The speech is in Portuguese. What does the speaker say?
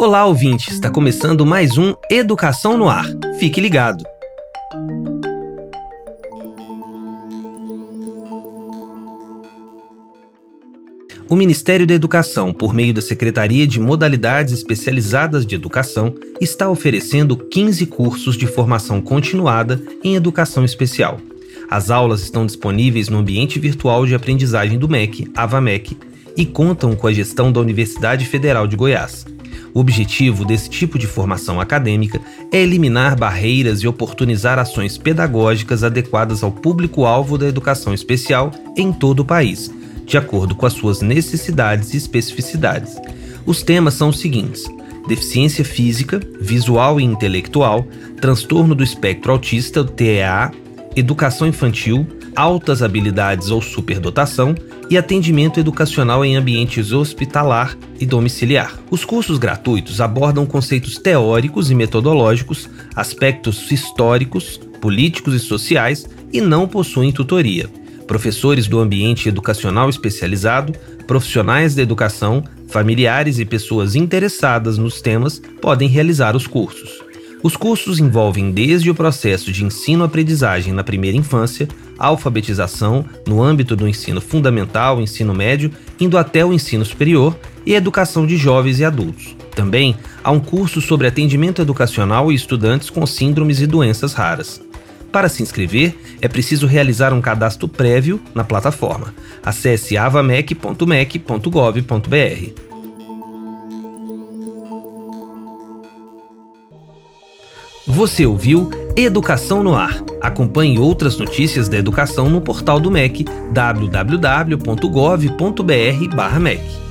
Olá, ouvinte! Está começando mais um Educação no Ar. Fique ligado! O Ministério da Educação, por meio da Secretaria de Modalidades Especializadas de Educação, está oferecendo 15 cursos de formação continuada em educação especial. As aulas estão disponíveis no ambiente virtual de aprendizagem do MEC, AvaMEC, e contam com a gestão da Universidade Federal de Goiás. O objetivo desse tipo de formação acadêmica é eliminar barreiras e oportunizar ações pedagógicas adequadas ao público-alvo da educação especial em todo o país, de acordo com as suas necessidades e especificidades. Os temas são os seguintes: deficiência física, visual e intelectual, transtorno do espectro autista, TEA, educação infantil, altas habilidades ou superdotação e atendimento educacional em ambientes hospitalar e domiciliar. Os cursos gratuitos abordam conceitos teóricos e metodológicos, aspectos históricos, políticos e sociais e não possuem tutoria. Professores do ambiente educacional especializado, profissionais da educação, familiares e pessoas interessadas nos temas podem realizar os cursos. Os cursos envolvem desde o processo de ensino-aprendizagem na primeira infância, alfabetização no âmbito do ensino fundamental, ensino médio, indo até o ensino superior e educação de jovens e adultos. Também há um curso sobre atendimento educacional e estudantes com síndromes e doenças raras. Para se inscrever, é preciso realizar um cadastro prévio na plataforma. Acesse avamec.mec.gov.br. Você ouviu Educação no Ar. Acompanhe outras notícias da educação no portal do MEC, www.gov.br/mec.